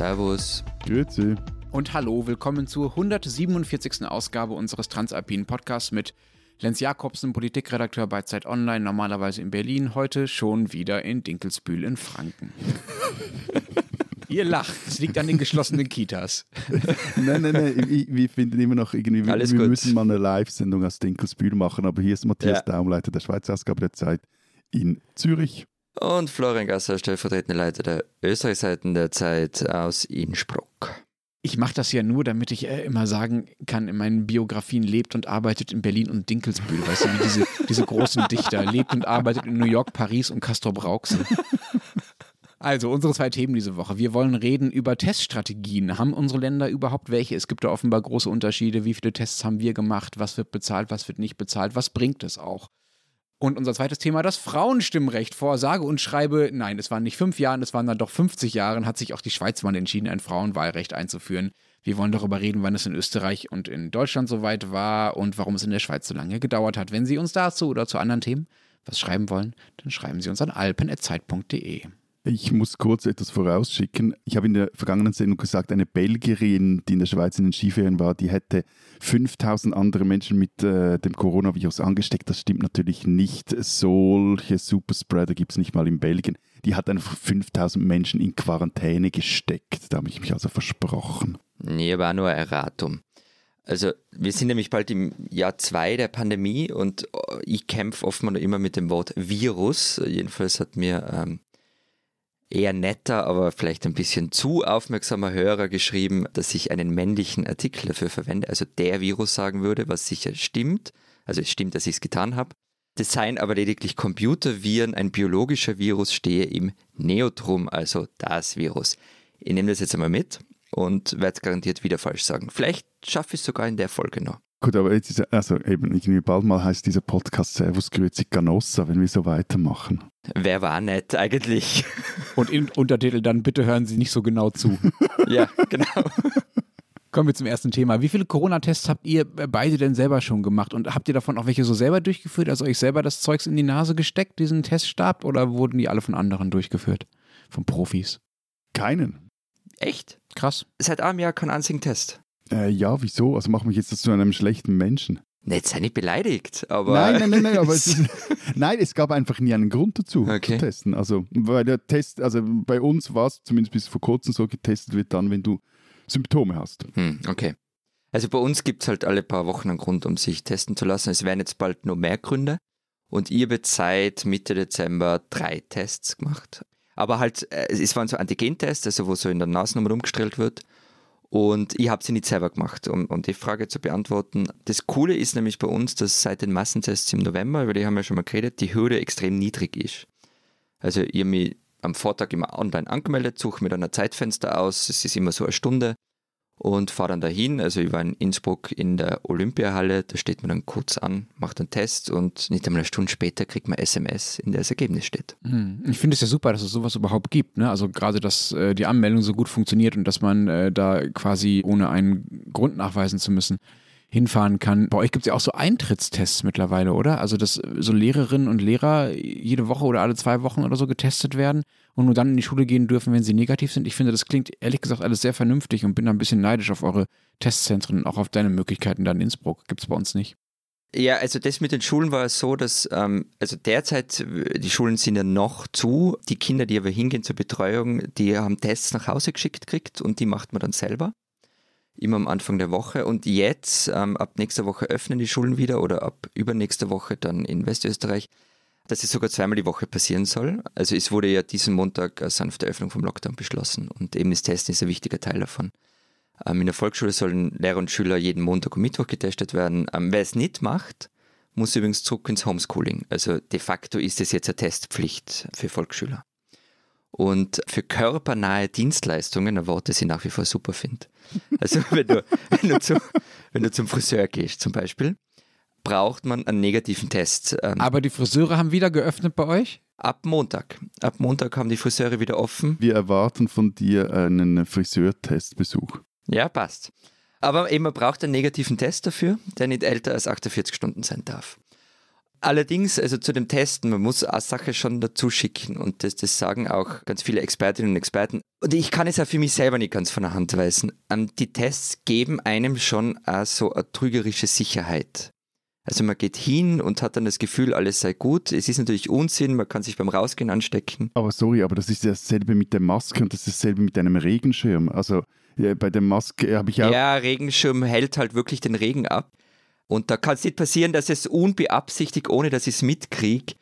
Servus. Grüezi. Und hallo, willkommen zur 147. Ausgabe unseres Transalpinen Podcasts mit Lenz Jakobsen, Politikredakteur bei Zeit Online, normalerweise in Berlin, heute schon wieder in Dinkelsbühl in Franken. Ihr lacht, es liegt an den geschlossenen Kitas. nein, nein, nein, ich, wir finden immer noch irgendwie, wir, wir müssen mal eine Live-Sendung aus Dinkelsbühl machen, aber hier ist Matthias Ja. Daum, Leiter der Schweizer Ausgabe der Zeit in Zürich. Und Florian Gasser, stellvertretender Leiter der Österreichseiten der Zeit aus Innsbruck. Ich mache das ja nur, damit ich äh, immer sagen kann, in meinen Biografien lebt und arbeitet in Berlin und Dinkelsbühl. Weißt du, wie diese, diese großen Dichter. Lebt und arbeitet in New York, Paris und Castor Brauxel. Also, unsere zwei Themen diese Woche. Wir wollen reden über Teststrategien. Haben unsere Länder überhaupt welche? Es gibt da offenbar große Unterschiede. Wie viele Tests haben wir gemacht? Was wird bezahlt? Was wird nicht bezahlt? Was bringt es auch? Und unser zweites Thema, das Frauenstimmrecht. Vor sage und schreibe, nein, es waren nicht fünf Jahren, es waren dann doch 50 Jahren, hat sich auch die Schweiz mal entschieden, ein Frauenwahlrecht einzuführen. Wir wollen darüber reden, wann es in Österreich und in Deutschland soweit war und warum es in der Schweiz so lange gedauert hat. Wenn Sie uns dazu oder zu anderen Themen was schreiben wollen, dann schreiben Sie uns an alpen.zeit.de. Ich muss kurz etwas vorausschicken. Ich habe in der vergangenen Sendung gesagt, eine Belgierin, die in der Schweiz in den Skiferien war, die hätte 5000 andere Menschen mit äh, dem Coronavirus angesteckt. Das stimmt natürlich nicht. Solche Superspreader gibt es nicht mal in Belgien. Die hat einfach 5000 Menschen in Quarantäne gesteckt. Da habe ich mich also versprochen. Nee, war nur ein Erratum. Also, wir sind nämlich bald im Jahr zwei der Pandemie und äh, ich kämpfe oft immer mit dem Wort Virus. Jedenfalls hat mir ähm, eher netter, aber vielleicht ein bisschen zu aufmerksamer Hörer geschrieben, dass ich einen männlichen Artikel dafür verwende, also der Virus sagen würde, was sicher stimmt. Also es stimmt, dass ich es getan habe. Das seien aber lediglich Computerviren, ein biologischer Virus stehe im Neotrum, also das Virus. Ich nehme das jetzt einmal mit und werde es garantiert wieder falsch sagen. Vielleicht schaffe ich es sogar in der Folge noch. Gut, aber jetzt ist, also eben, irgendwie bald mal heißt dieser Podcast Servus Grüezi Canossa, wenn wir so weitermachen. Wer war nett eigentlich? Und im Untertitel dann bitte hören Sie nicht so genau zu. ja, genau. Kommen wir zum ersten Thema. Wie viele Corona-Tests habt ihr beide denn selber schon gemacht? Und habt ihr davon auch welche so selber durchgeführt, also euch selber das Zeugs in die Nase gesteckt, diesen Teststab, oder wurden die alle von anderen durchgeführt? Von Profis? Keinen. Echt? Krass. Seit einem Jahr kein einzigen Test. Äh, ja, wieso? Also mach mich jetzt zu einem schlechten Menschen. Jetzt sei nicht beleidigt, aber. Nein, nein, nein, nein, aber es ist, nein, es gab einfach nie einen Grund dazu Okay. zu testen. Also, weil der Test, also bei uns war es zumindest bis vor kurzem so getestet wird dann, wenn du Symptome hast. Hm, okay. Also bei uns gibt es halt alle paar Wochen einen Grund, um sich testen zu lassen. Es werden jetzt bald nur mehr Gründe. Und ihr habt seit Mitte Dezember drei Tests gemacht. Aber halt, äh, es waren so Antigentests, also wo so in der Nase nochmal umgestellt wird. Und ich habe sie nicht selber gemacht, um, um die Frage zu beantworten. Das Coole ist nämlich bei uns, dass seit den Massentests im November, über die haben wir schon mal geredet, die Hürde extrem niedrig ist. Also habe mich am Vortag immer online angemeldet, suche mir dann ein Zeitfenster aus, es ist immer so eine Stunde und fahre dann dahin. Also ich war in Innsbruck in der Olympiahalle, da steht man dann kurz an, macht einen Test und nicht einmal eine Stunde später kriegt man SMS, in der das Ergebnis steht. Hm. Ich finde es ja super, dass es sowas überhaupt gibt. Ne? Also gerade, dass äh, die Anmeldung so gut funktioniert und dass man äh, da quasi ohne einen Grund nachweisen zu müssen hinfahren kann. Bei euch gibt es ja auch so Eintrittstests mittlerweile, oder? Also dass so Lehrerinnen und Lehrer jede Woche oder alle zwei Wochen oder so getestet werden und nur dann in die Schule gehen dürfen, wenn sie negativ sind. Ich finde, das klingt ehrlich gesagt alles sehr vernünftig und bin da ein bisschen neidisch auf eure Testzentren und auch auf deine Möglichkeiten da in Innsbruck. Gibt es bei uns nicht. Ja, also das mit den Schulen war so, dass, ähm, also derzeit, äh, die Schulen sind ja noch zu, die Kinder, die aber hingehen zur Betreuung, die haben Tests nach Hause geschickt gekriegt und die macht man dann selber. Immer am Anfang der Woche. Und jetzt, ähm, ab nächster Woche öffnen die Schulen wieder oder ab übernächster Woche dann in Westösterreich, dass es sogar zweimal die Woche passieren soll. Also es wurde ja diesen Montag eine sanfte Öffnung vom Lockdown beschlossen und eben das Testen ist ein wichtiger Teil davon. Ähm, in der Volksschule sollen Lehrer und Schüler jeden Montag und Mittwoch getestet werden. Ähm, wer es nicht macht, muss übrigens zurück ins Homeschooling. Also de facto ist es jetzt eine Testpflicht für Volksschüler. Und für körpernahe Dienstleistungen, ein Wort, das ich nach wie vor super finde. Also wenn du, wenn, du zu, wenn du zum Friseur gehst zum Beispiel, braucht man einen negativen Test. Ähm, Aber die Friseure haben wieder geöffnet bei euch? ab Montag. Ab Montag haben die Friseure wieder offen. Wir erwarten von dir einen Friseurtestbesuch. Ja, passt. Aber eben, man braucht einen negativen Test dafür, der nicht älter als 48 Stunden sein darf. Allerdings, also zu dem Testen, man muss eine Sache schon dazu schicken und das, das sagen auch ganz viele Expertinnen und Experten. Und ich kann es auch für mich selber nicht ganz von der Hand weisen. Ähm, die Tests geben einem schon auch so eine trügerische Sicherheit. Also man geht hin und hat dann das Gefühl, alles sei gut. Es ist natürlich Unsinn, man kann sich beim Rausgehen anstecken. Aber sorry, aber das ist dasselbe mit der Maske und das ist dasselbe mit einem Regenschirm. Also bei der Maske habe ich auch. Ja, Regenschirm hält halt wirklich den Regen ab. Und da kann es nicht passieren, dass es unbeabsichtigt, ohne dass ich es mitkriege,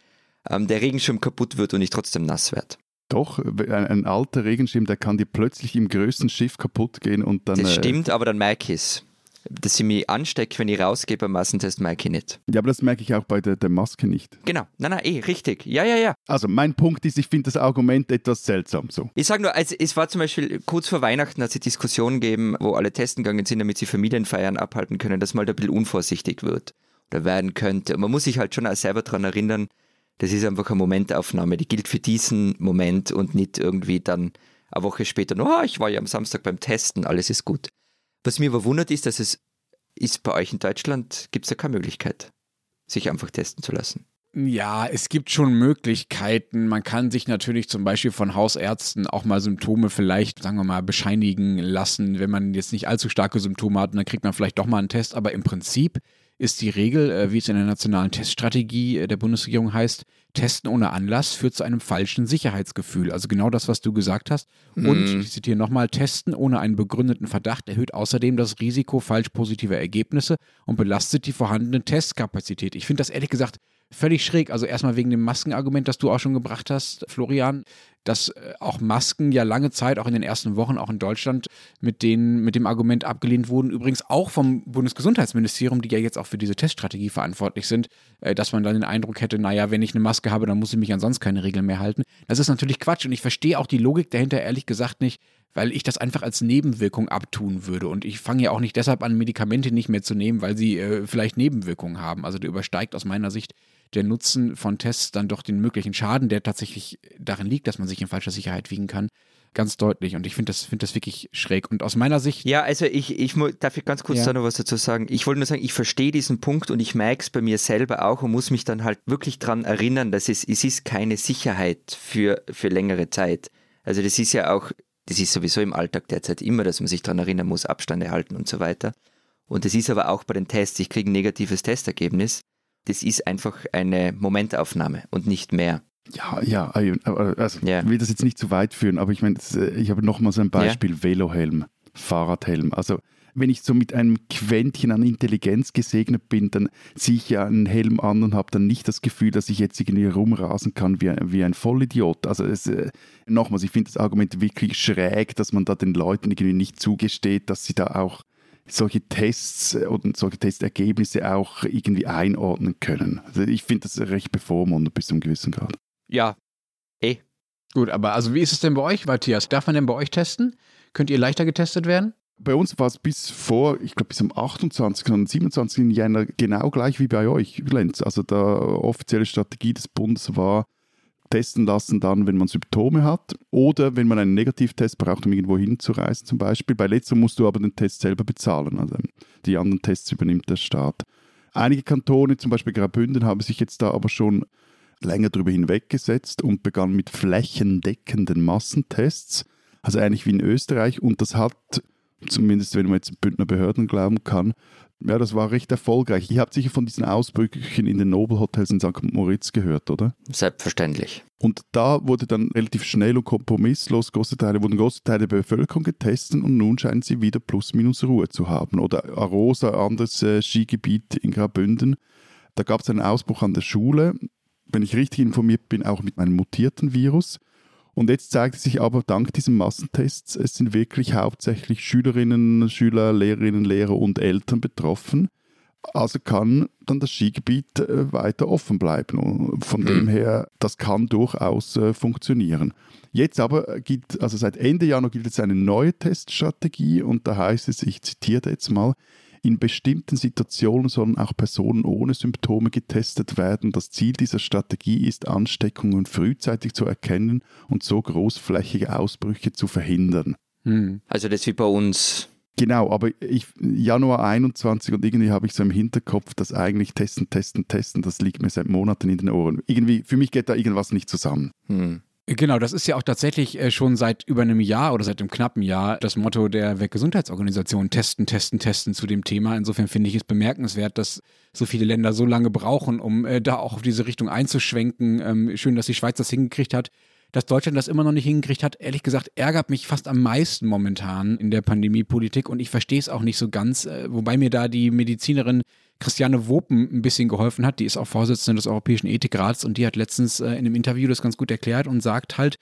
ähm, der Regenschirm kaputt wird und ich trotzdem nass werde. Doch, ein, ein, alter Regenschirm, der kann dir plötzlich im größten Schiff kaputt gehen und dann. Das äh, stimmt, äh, aber dann merke ich es dass ich mich anstecke, wenn ich rausgehe beim Massentest, merke ich nicht. Ja, aber das merke ich auch bei der, der Maske nicht. Genau, nein, nein, eh, richtig. Ja, ja, ja. Also mein Punkt ist, ich finde das Argument etwas seltsam so. Ich sage nur, also, es war zum Beispiel kurz vor Weihnachten, hat es Diskussionen gegeben, wo alle testen gegangen sind, damit sie Familienfeiern abhalten können, dass mal da ein bisschen unvorsichtig wird oder werden könnte. Und man muss sich halt schon auch selber daran erinnern, das ist einfach eine Momentaufnahme, die gilt für diesen Moment und nicht irgendwie dann eine Woche später, oh, ich war ja am Samstag beim Testen, alles ist gut. Was mir aber wundert ist, dass es ist bei euch in Deutschland, gibt es ja keine Möglichkeit, sich einfach testen zu lassen. Ja, es gibt schon Möglichkeiten. Man kann sich natürlich zum Beispiel von Hausärzten auch mal Symptome vielleicht, sagen wir mal, bescheinigen lassen, wenn man jetzt nicht allzu starke Symptome hat. Dann kriegt man vielleicht doch mal einen Test. Aber im Prinzip ist die Regel, äh, wie es in der nationalen Teststrategie äh, der Bundesregierung heißt, Testen ohne Anlass führt zu einem falschen Sicherheitsgefühl. Also genau das, was du gesagt hast. Und mhm. ich zitiere nochmal, Testen ohne einen begründeten Verdacht erhöht außerdem das Risiko falsch positiver Ergebnisse und belastet die vorhandene Testkapazität. Ich finde das ehrlich gesagt völlig schräg. Also erstmal wegen dem Maskenargument, das du auch schon gebracht hast, Florian, dass äh, auch Masken ja lange Zeit, auch in den ersten Wochen, auch in Deutschland, mit, den, mit dem Argument abgelehnt wurden. Übrigens auch vom Bundesgesundheitsministerium, die ja jetzt auch für diese Teststrategie verantwortlich sind, äh, dass man dann den Eindruck hätte, naja, wenn ich eine Maske habe, dann muss ich mich an sonst keine Regeln mehr halten. Das ist natürlich Quatsch und ich verstehe auch die Logik dahinter ehrlich gesagt nicht, weil ich das einfach als Nebenwirkung abtun würde. Und ich fange ja auch nicht deshalb an, Medikamente nicht mehr zu nehmen, weil sie äh, vielleicht Nebenwirkungen haben. Also der übersteigt aus meiner Sicht der Nutzen von Tests dann doch den möglichen Schaden, der tatsächlich darin liegt, dass man sich in falscher Sicherheit wiegen kann, ganz deutlich. Und ich finde das, find das wirklich schräg. Und aus meiner Sicht. Ja, also ich, ich darf ich ganz kurz ja. da noch was dazu sagen. Ich wollte nur sagen, ich verstehe diesen Punkt und ich merke es bei mir selber auch und muss mich dann halt wirklich daran erinnern, dass es, es ist keine Sicherheit für, für längere Zeit. Also das ist ja auch, das ist sowieso im Alltag derzeit immer, dass man sich daran erinnern muss, Abstand erhalten und so weiter. Und das ist aber auch bei den Tests. Ich kriege ein negatives Testergebnis das ist einfach eine Momentaufnahme und nicht mehr. Ja, ja, also ja. ich will das jetzt nicht zu weit führen, aber ich meine, äh, ich habe nochmal so ein Beispiel, ja. Velohelm, Fahrradhelm. Also wenn ich so mit einem Quäntchen an Intelligenz gesegnet bin, dann ziehe ich ja einen Helm an und habe dann nicht das Gefühl, dass ich jetzt irgendwie rumrasen kann wie, wie ein Vollidiot. Also es, äh, nochmals, ich finde das Argument wirklich schräg, dass man da den Leuten irgendwie nicht zugesteht, dass sie da auch solche Tests und solche Testergebnisse auch irgendwie einordnen können. Also ich finde das recht bevormundet bis zu einem gewissen Grad. Ja, eh. Gut, aber also wie ist es denn bei euch, Matthias? Darf man denn bei euch testen? Könnt ihr leichter getestet werden? Bei uns war es bis vor, ich glaube bis zum 28. und 27. Jänner genau gleich wie bei euch, Lenz. Also die offizielle Strategie des Bundes war, testen lassen dann, wenn man Symptome hat oder wenn man einen Negativtest braucht, um irgendwo hinzureisen zum Beispiel. Bei letzterem musst du aber den Test selber bezahlen. Also die anderen Tests übernimmt der Staat. Einige Kantone, zum Beispiel Graubünden, haben sich jetzt da aber schon länger darüber hinweggesetzt und begannen mit flächendeckenden Massentests. Also ähnlich wie in Österreich. Und das hat, zumindest wenn man jetzt Bündner Behörden glauben kann, ja, das war recht erfolgreich. Ihr habt sicher von diesen Ausbrüchen in den Nobelhotels in St. Moritz gehört, oder? Selbstverständlich. Und da wurde dann relativ schnell und kompromisslos große Teile, wurden große Teile der Bevölkerung getestet und nun scheinen sie wieder plus minus Ruhe zu haben. Oder Arosa, anderes äh, Skigebiet in Graubünden. Da gab es einen Ausbruch an der Schule. Wenn ich richtig informiert bin, auch mit einem mutierten Virus. Und jetzt zeigt sich aber dank diesen Massentests, es sind wirklich hauptsächlich Schülerinnen, Schüler, Lehrerinnen, Lehrer und Eltern betroffen. Also kann dann das Skigebiet äh, weiter offen bleiben. Von mhm. dem her, das kann durchaus äh, funktionieren. Jetzt aber gilt, also seit Ende Januar gilt jetzt eine neue Teststrategie und da heißt es, ich zitiere jetzt mal, in bestimmten Situationen sollen auch Personen ohne Symptome getestet werden. Das Ziel dieser Strategie ist, Ansteckungen frühzeitig zu erkennen und so großflächige Ausbrüche zu verhindern. Hm. Also das wie bei uns Genau, aber ich, Januar 21 und irgendwie habe ich so im Hinterkopf, dass eigentlich testen, testen, testen, das liegt mir seit Monaten in den Ohren. Irgendwie, für mich geht da irgendwas nicht zusammen. Hm. Genau, das ist ja auch tatsächlich äh, schon seit über einem Jahr oder seit einem knappen Jahr das Motto der Weltgesundheitsorganisation, testen, testen, testen zu dem Thema. Insofern finde ich es bemerkenswert, dass so viele Länder so lange brauchen, um äh, da auch auf diese Richtung einzuschwenken. Ähm, schön, dass die Schweiz das hingekriegt hat. Dass Deutschland das immer noch nicht hingekriegt hat, ehrlich gesagt, ärgert mich fast am meisten momentan in der Pandemiepolitik und ich verstehe es auch nicht so ganz, äh, wobei mir da die Medizinerin Christiane Wopen ein bisschen geholfen hat. Die ist auch Vorsitzende des Europäischen Ethikrats und die hat letztens äh, in einem Interview das ganz gut erklärt und sagt halt,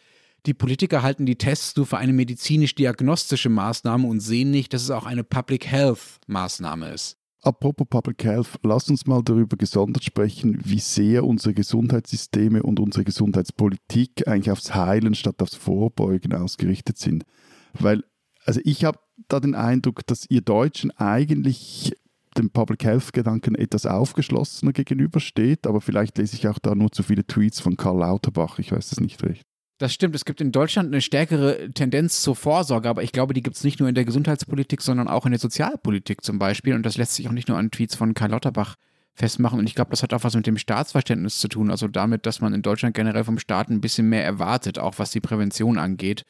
die Politiker halten die Tests nur für eine medizinisch-diagnostische Maßnahme und sehen nicht, dass es auch eine Public Health-Maßnahme ist. Apropos Public Health, lass uns mal darüber gesondert sprechen, wie sehr unsere Gesundheitssysteme und unsere Gesundheitspolitik eigentlich aufs Heilen statt aufs Vorbeugen ausgerichtet sind. Weil, also ich habe da den Eindruck, dass ihr Deutschen eigentlich dem Public Health Gedanken etwas aufgeschlossener gegenübersteht, aber vielleicht lese ich auch da nur zu viele Tweets von Karl Lauterbach, ich weiß es nicht recht. Das stimmt, es gibt in Deutschland eine stärkere Tendenz zur Vorsorge, aber ich glaube, die gibt es nicht nur in der Gesundheitspolitik, sondern auch in der Sozialpolitik zum Beispiel. Und das lässt sich auch nicht nur an Tweets von Karl Lauterbach festmachen. Und ich glaube, das hat auch was mit dem Staatsverständnis zu tun, also damit, dass man in Deutschland generell vom Staat ein bisschen mehr erwartet, auch was die Prävention angeht,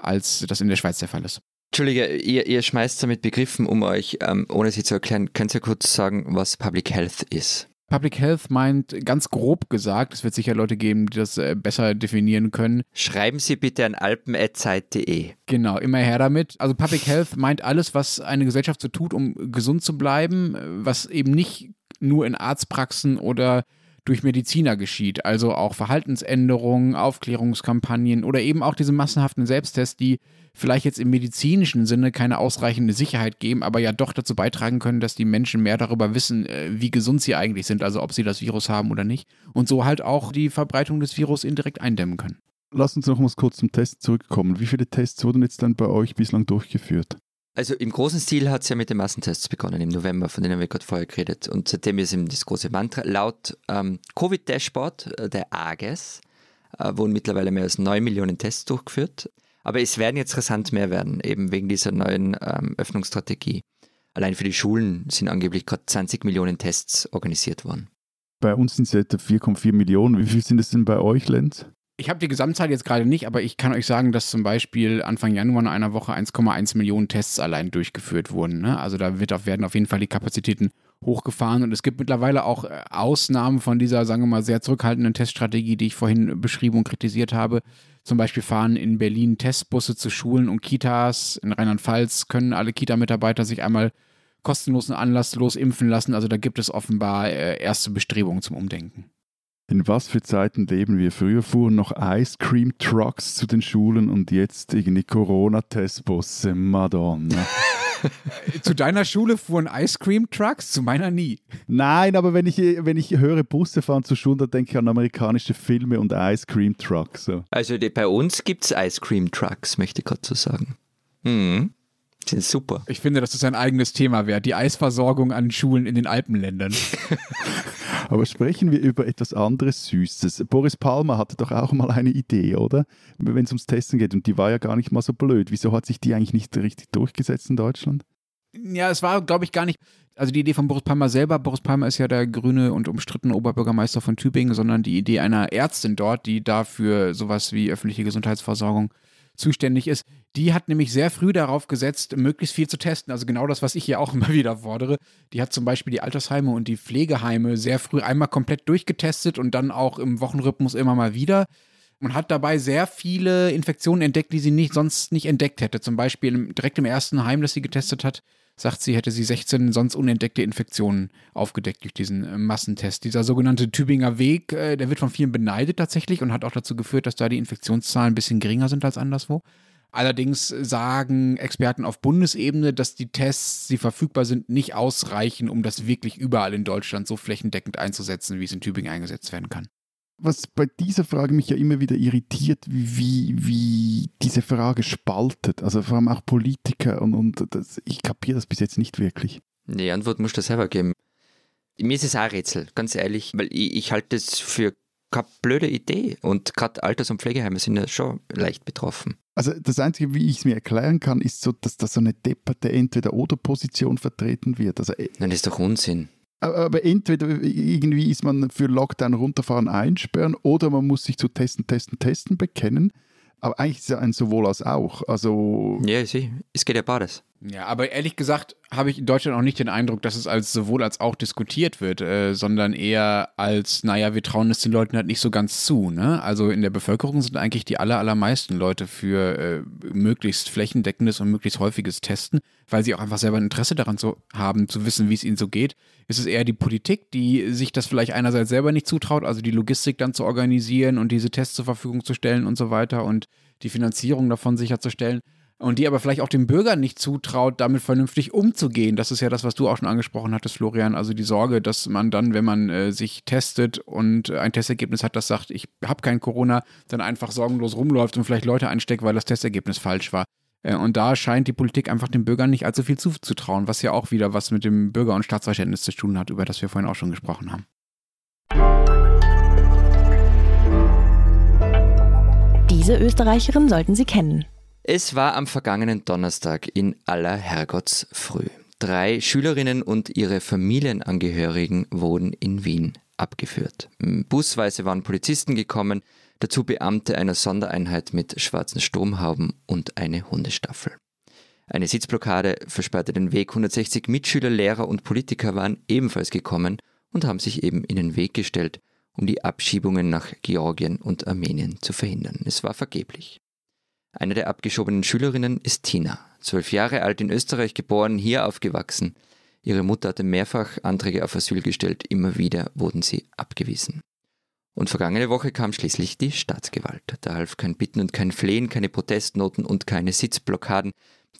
als das in der Schweiz der Fall ist. Entschuldige, ihr, ihr schmeißt damit Begriffen um euch, ähm, ohne sie zu erklären. Könnt ihr kurz sagen, was Public Health ist? Public Health meint ganz grob gesagt, es wird sicher Leute geben, die das äh, besser definieren können. Schreiben Sie bitte an alpen.zeit.de. Genau, immer her damit. Also Public Health meint alles, was eine Gesellschaft so tut, um gesund zu bleiben, was eben nicht nur in Arztpraxen oder durch Mediziner geschieht. Also auch Verhaltensänderungen, Aufklärungskampagnen oder eben auch diese massenhaften Selbsttests, die vielleicht jetzt im medizinischen Sinne keine ausreichende Sicherheit geben, aber ja doch dazu beitragen können, dass die Menschen mehr darüber wissen, äh, wie gesund sie eigentlich sind, also ob sie das Virus haben oder nicht. Und so halt auch die Verbreitung des Virus indirekt eindämmen können. Lass uns noch mal kurz zum Test zurückkommen. Wie viele Tests wurden jetzt dann bei euch bislang durchgeführt? Also im großen Stil hat es ja mit den Massentests begonnen im November, von denen haben wir gerade vorher geredet. Und seitdem ist eben das große Mantra. Laut ähm, Covid-Dashboard, äh, der AGES, äh, wurden mittlerweile mehr als 9 Millionen Tests durchgeführt. Aber es werden jetzt rasant mehr werden, eben wegen dieser neuen ähm, Öffnungsstrategie. Allein für die Schulen sind angeblich gerade 20 Millionen Tests organisiert worden. Bei uns sind es etwa 4,4 Millionen. Wie viel sind es denn bei euch, Lenz? Ich habe die Gesamtzahl jetzt gerade nicht, aber ich kann euch sagen, dass zum Beispiel Anfang Januar in einer Woche 1,1 Millionen Tests allein durchgeführt wurden. Ne? Also da wird werden auf jeden Fall die Kapazitäten hochgefahren und es gibt mittlerweile auch äh, Ausnahmen von dieser, sagen wir mal, sehr zurückhaltenden Teststrategie, die ich vorhin beschrieben und kritisiert habe. Zum Beispiel fahren in Berlin Testbusse zu Schulen und Kitas. In Rheinland-Pfalz können alle Kita-Mitarbeiter sich einmal kostenlos und anlasslos impfen lassen. Also da gibt es offenbar äh, erste Bestrebungen zum Umdenken. In was für Zeiten leben wir? Früher fuhren noch Ice Cream Trucks zu den Schulen und jetzt irgendwie Corona-Testbusse. Madonna. zu deiner Schule fuhren Ice Cream Trucks, zu meiner nie. Nein, aber wenn ich, wenn ich höre Busse fahren zur Schule, dann denke ich an amerikanische Filme und Ice Cream Trucks. So. Also die, bei uns gibt es Ice Cream Trucks, möchte ich gerade so sagen. Mhm. Sind super. Ich finde, das ist ein eigenes Thema wert. Die Eisversorgung an Schulen in den Alpenländern. Aber sprechen wir über etwas anderes Süßes. Boris Palmer hatte doch auch mal eine Idee, oder? Wenn es ums Testen geht. Und die war ja gar nicht mal so blöd. Wieso hat sich die eigentlich nicht richtig durchgesetzt in Deutschland? Ja, es war, glaube ich, gar nicht. Also die Idee von Boris Palmer selber, Boris Palmer ist ja der grüne und umstrittene Oberbürgermeister von Tübingen, sondern die Idee einer Ärztin dort, die dafür sowas wie öffentliche Gesundheitsversorgung zuständig ist. Die hat nämlich sehr früh darauf gesetzt, möglichst viel zu testen. Also genau das, was ich hier auch immer wieder fordere. Die hat zum Beispiel die Altersheime und die Pflegeheime sehr früh einmal komplett durchgetestet und dann auch im Wochenrhythmus immer mal wieder. Man hat dabei sehr viele Infektionen entdeckt, die sie nicht, sonst nicht entdeckt hätte. Zum Beispiel direkt im ersten Heim, das sie getestet hat, sagt sie, hätte sie 16 sonst unentdeckte Infektionen aufgedeckt durch diesen äh, Massentest. Dieser sogenannte Tübinger Weg, äh, der wird von vielen beneidet tatsächlich und hat auch dazu geführt, dass da die Infektionszahlen ein bisschen geringer sind als anderswo. Allerdings sagen Experten auf Bundesebene, dass die Tests, die verfügbar sind, nicht ausreichen, um das wirklich überall in Deutschland so flächendeckend einzusetzen, wie es in Tübingen eingesetzt werden kann was bei dieser Frage mich ja immer wieder irritiert, wie, wie diese Frage spaltet. Also vor allem auch Politiker und, und das, ich kapiere das bis jetzt nicht wirklich. Nee, Die Antwort musst du selber geben. Mir ist es auch ein Rätsel, ganz ehrlich, weil ich, ich halte es für keine blöde Idee. Und gerade Alters- und Pflegeheime sind ja schon leicht betroffen. Also das Einzige, wie ich es mir erklären kann, ist so, dass da so eine depperte Entweder-Oder-Position vertreten wird. Also, äh, Nein, das ist doch Unsinn. Aber entweder irgendwie ist man für Lockdown runterfahren, einsperren oder man muss sich zu Testen, Testen, Testen bekennen. Aber eigentlich ist es ja ein sowohl als auch. Also Ja. Es geht ja beides. Ja, aber ehrlich gesagt habe ich in Deutschland auch nicht den Eindruck, dass es als sowohl als auch diskutiert wird, äh, sondern eher als, naja, wir trauen es den Leuten halt nicht so ganz zu. Ne? Also in der Bevölkerung sind eigentlich die aller, allermeisten Leute für äh, möglichst flächendeckendes und möglichst häufiges Testen, weil sie auch einfach selber ein Interesse daran zu haben, zu wissen, wie es ihnen so geht. Es ist eher die Politik, die sich das vielleicht einerseits selber nicht zutraut, also die Logistik dann zu organisieren und diese Tests zur Verfügung zu stellen und so weiter und die Finanzierung davon sicherzustellen und die aber vielleicht auch dem Bürger nicht zutraut, damit vernünftig umzugehen. Das ist ja das, was du auch schon angesprochen hattest, Florian. Also die Sorge, dass man dann, wenn man äh, sich testet und ein Testergebnis hat, das sagt, ich habe kein Corona, dann einfach sorgenlos rumläuft und vielleicht Leute einsteckt, weil das Testergebnis falsch war. Äh, und da scheint die Politik einfach den Bürgern nicht allzu viel zuzutrauen, was ja auch wieder was mit dem Bürger- und Staatsverständnis zu tun hat, über das wir vorhin auch schon gesprochen haben. Diese Österreicherin sollten Sie kennen. Es war am vergangenen Donnerstag in aller Herrgottsfrüh. Drei Schülerinnen und ihre Familienangehörigen wurden in Wien abgeführt. Busweise waren Polizisten gekommen, dazu Beamte einer Sondereinheit mit schwarzen Sturmhauben und eine Hundestaffel. Eine Sitzblockade versperrte den Weg. 160 Mitschüler, Lehrer und Politiker waren ebenfalls gekommen und haben sich eben in den Weg gestellt, um die Abschiebungen nach Georgien und Armenien zu verhindern. Es war vergeblich. Eine der abgeschobenen Schülerinnen ist Tina, zwölf Jahre alt in Österreich geboren, hier aufgewachsen. Ihre Mutter hatte mehrfach Anträge auf Asyl gestellt, immer wieder wurden sie abgewiesen. Und vergangene Woche kam schließlich die Staatsgewalt. Da half kein Bitten und kein Flehen, keine Protestnoten und keine Sitzblockaden,